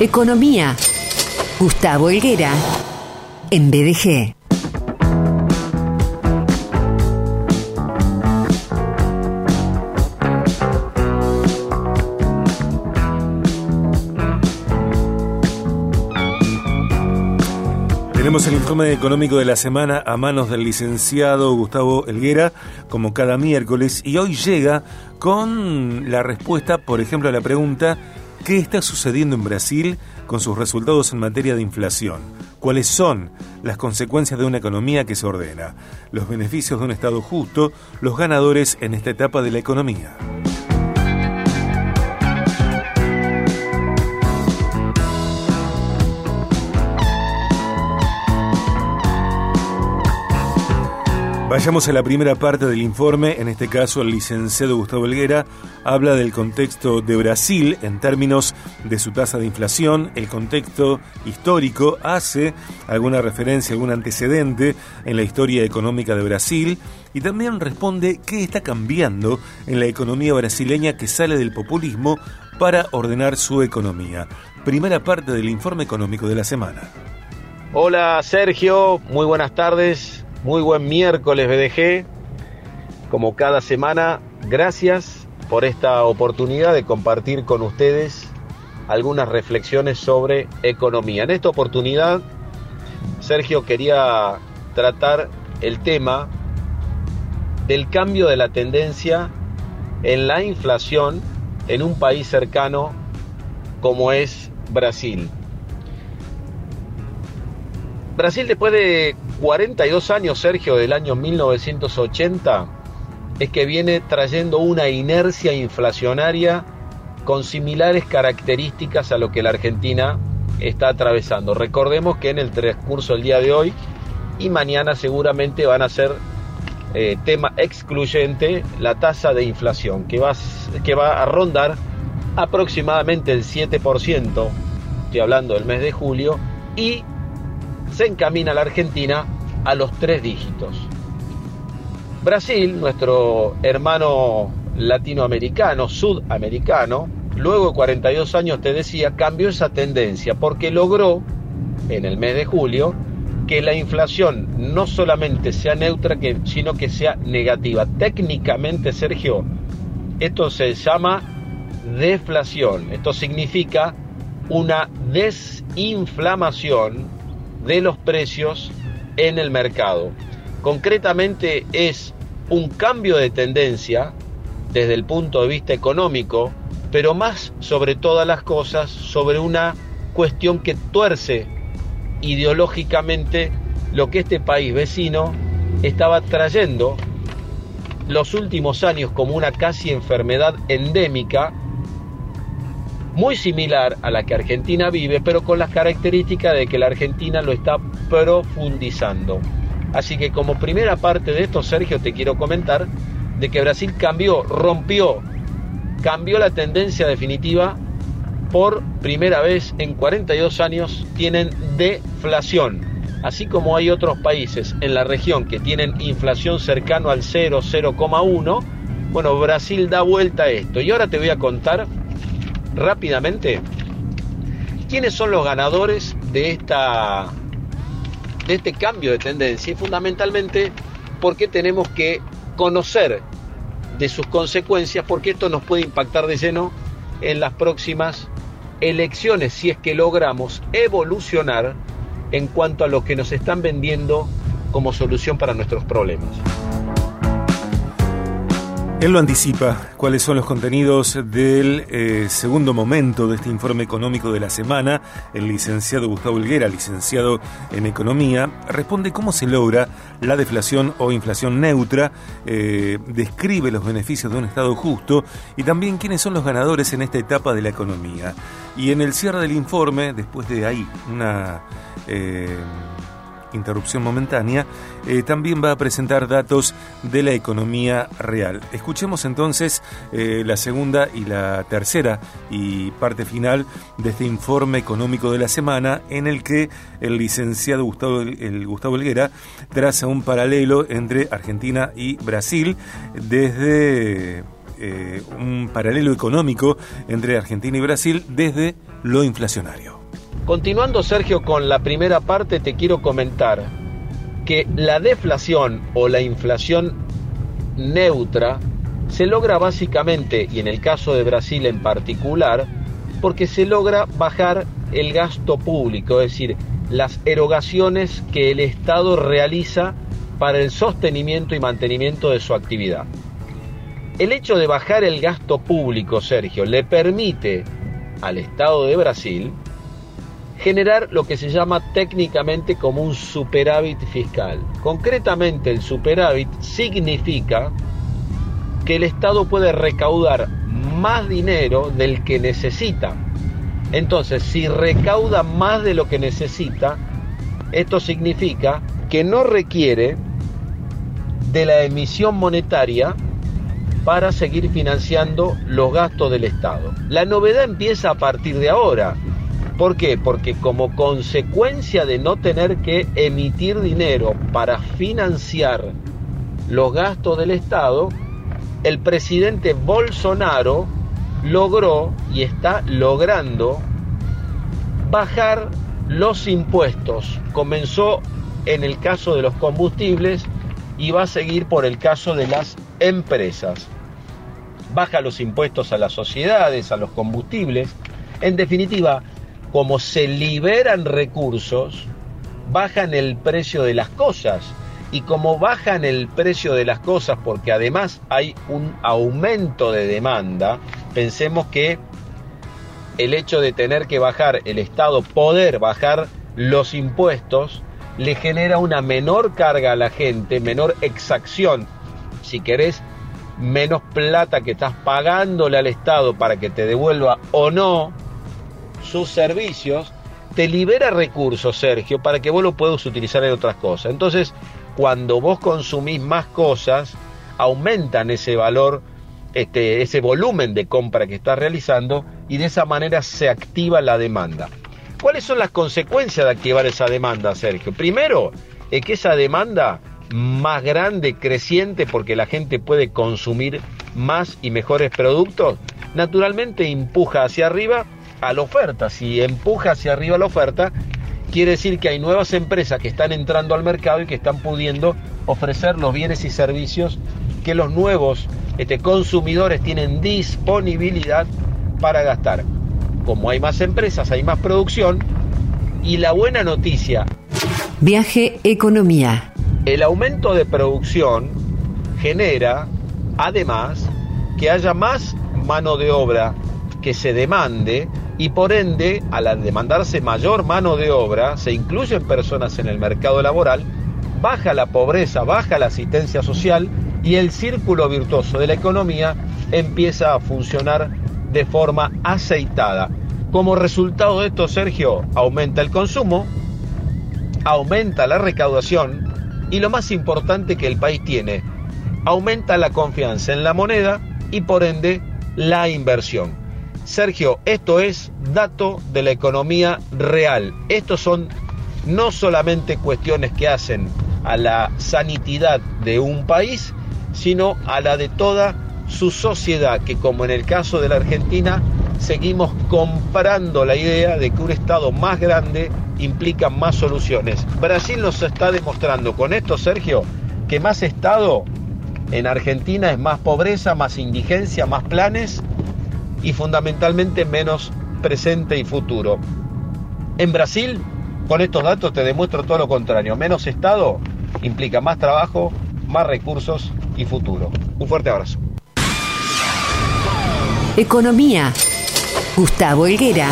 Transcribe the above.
Economía. Gustavo Helguera. En BDG. Tenemos el informe económico de la semana a manos del licenciado Gustavo Elguera, como cada miércoles, y hoy llega con la respuesta, por ejemplo, a la pregunta, ¿qué está sucediendo en Brasil con sus resultados en materia de inflación? ¿Cuáles son las consecuencias de una economía que se ordena? Los beneficios de un Estado justo, los ganadores en esta etapa de la economía. Vayamos a la primera parte del informe. En este caso, el licenciado Gustavo Helguera habla del contexto de Brasil en términos de su tasa de inflación, el contexto histórico, hace alguna referencia, algún antecedente en la historia económica de Brasil y también responde qué está cambiando en la economía brasileña que sale del populismo para ordenar su economía. Primera parte del informe económico de la semana. Hola Sergio, muy buenas tardes. Muy buen miércoles BDG. Como cada semana, gracias por esta oportunidad de compartir con ustedes algunas reflexiones sobre economía. En esta oportunidad, Sergio quería tratar el tema del cambio de la tendencia en la inflación en un país cercano como es Brasil. Brasil después de 42 años, Sergio, del año 1980, es que viene trayendo una inercia inflacionaria con similares características a lo que la Argentina está atravesando. Recordemos que en el transcurso del día de hoy y mañana seguramente van a ser eh, tema excluyente la tasa de inflación, que va, que va a rondar aproximadamente el 7%, estoy hablando del mes de julio, y se encamina la Argentina a los tres dígitos. Brasil, nuestro hermano latinoamericano, sudamericano, luego de 42 años, te decía, cambió esa tendencia porque logró, en el mes de julio, que la inflación no solamente sea neutra, sino que sea negativa. Técnicamente, Sergio, esto se llama deflación. Esto significa una desinflamación de los precios en el mercado. Concretamente es un cambio de tendencia desde el punto de vista económico, pero más sobre todas las cosas sobre una cuestión que tuerce ideológicamente lo que este país vecino estaba trayendo los últimos años como una casi enfermedad endémica muy similar a la que Argentina vive, pero con las características de que la Argentina lo está profundizando. Así que como primera parte de esto, Sergio, te quiero comentar de que Brasil cambió, rompió, cambió la tendencia definitiva. Por primera vez en 42 años tienen deflación. Así como hay otros países en la región que tienen inflación cercano al 0, 0,1, bueno, Brasil da vuelta a esto. Y ahora te voy a contar rápidamente quiénes son los ganadores de esta de este cambio de tendencia y fundamentalmente porque tenemos que conocer de sus consecuencias porque esto nos puede impactar de lleno en las próximas elecciones si es que logramos evolucionar en cuanto a lo que nos están vendiendo como solución para nuestros problemas. Él lo anticipa, cuáles son los contenidos del eh, segundo momento de este informe económico de la semana. El licenciado Gustavo Helguera, licenciado en Economía, responde cómo se logra la deflación o inflación neutra, eh, describe los beneficios de un Estado justo y también quiénes son los ganadores en esta etapa de la economía. Y en el cierre del informe, después de ahí una... Eh, interrupción momentánea, eh, también va a presentar datos de la economía real. Escuchemos entonces eh, la segunda y la tercera y parte final de este informe económico de la semana en el que el licenciado Gustavo, el Gustavo Helguera traza un paralelo entre Argentina y Brasil desde eh, un paralelo económico entre Argentina y Brasil desde lo inflacionario. Continuando, Sergio, con la primera parte, te quiero comentar que la deflación o la inflación neutra se logra básicamente, y en el caso de Brasil en particular, porque se logra bajar el gasto público, es decir, las erogaciones que el Estado realiza para el sostenimiento y mantenimiento de su actividad. El hecho de bajar el gasto público, Sergio, le permite al Estado de Brasil generar lo que se llama técnicamente como un superávit fiscal. Concretamente el superávit significa que el Estado puede recaudar más dinero del que necesita. Entonces, si recauda más de lo que necesita, esto significa que no requiere de la emisión monetaria para seguir financiando los gastos del Estado. La novedad empieza a partir de ahora. ¿Por qué? Porque como consecuencia de no tener que emitir dinero para financiar los gastos del Estado, el presidente Bolsonaro logró y está logrando bajar los impuestos. Comenzó en el caso de los combustibles y va a seguir por el caso de las empresas. Baja los impuestos a las sociedades, a los combustibles. En definitiva, como se liberan recursos, bajan el precio de las cosas. Y como bajan el precio de las cosas porque además hay un aumento de demanda, pensemos que el hecho de tener que bajar el Estado, poder bajar los impuestos, le genera una menor carga a la gente, menor exacción, si querés, menos plata que estás pagándole al Estado para que te devuelva o no sus servicios, te libera recursos, Sergio, para que vos lo puedas utilizar en otras cosas. Entonces, cuando vos consumís más cosas, aumentan ese valor, este, ese volumen de compra que estás realizando y de esa manera se activa la demanda. ¿Cuáles son las consecuencias de activar esa demanda, Sergio? Primero, es que esa demanda más grande, creciente, porque la gente puede consumir más y mejores productos, naturalmente empuja hacia arriba a la oferta. Si empuja hacia arriba la oferta, quiere decir que hay nuevas empresas que están entrando al mercado y que están pudiendo ofrecer los bienes y servicios que los nuevos este, consumidores tienen disponibilidad para gastar como hay más empresas, hay más producción. Y la buena noticia. Viaje Economía. El aumento de producción genera, además, que haya más mano de obra que se demande y por ende, al demandarse mayor mano de obra, se incluyen personas en el mercado laboral, baja la pobreza, baja la asistencia social y el círculo virtuoso de la economía empieza a funcionar de forma aceitada. Como resultado de esto, Sergio, aumenta el consumo, aumenta la recaudación y lo más importante que el país tiene, aumenta la confianza en la moneda y por ende la inversión. Sergio, esto es dato de la economía real. Estos son no solamente cuestiones que hacen a la sanidad de un país, sino a la de toda su sociedad, que como en el caso de la Argentina, seguimos comprando la idea de que un Estado más grande implica más soluciones. Brasil nos está demostrando con esto, Sergio, que más Estado en Argentina es más pobreza, más indigencia, más planes y fundamentalmente menos presente y futuro. En Brasil, con estos datos te demuestro todo lo contrario. Menos Estado implica más trabajo, más recursos y futuro. Un fuerte abrazo. Economía. Gustavo Helguera.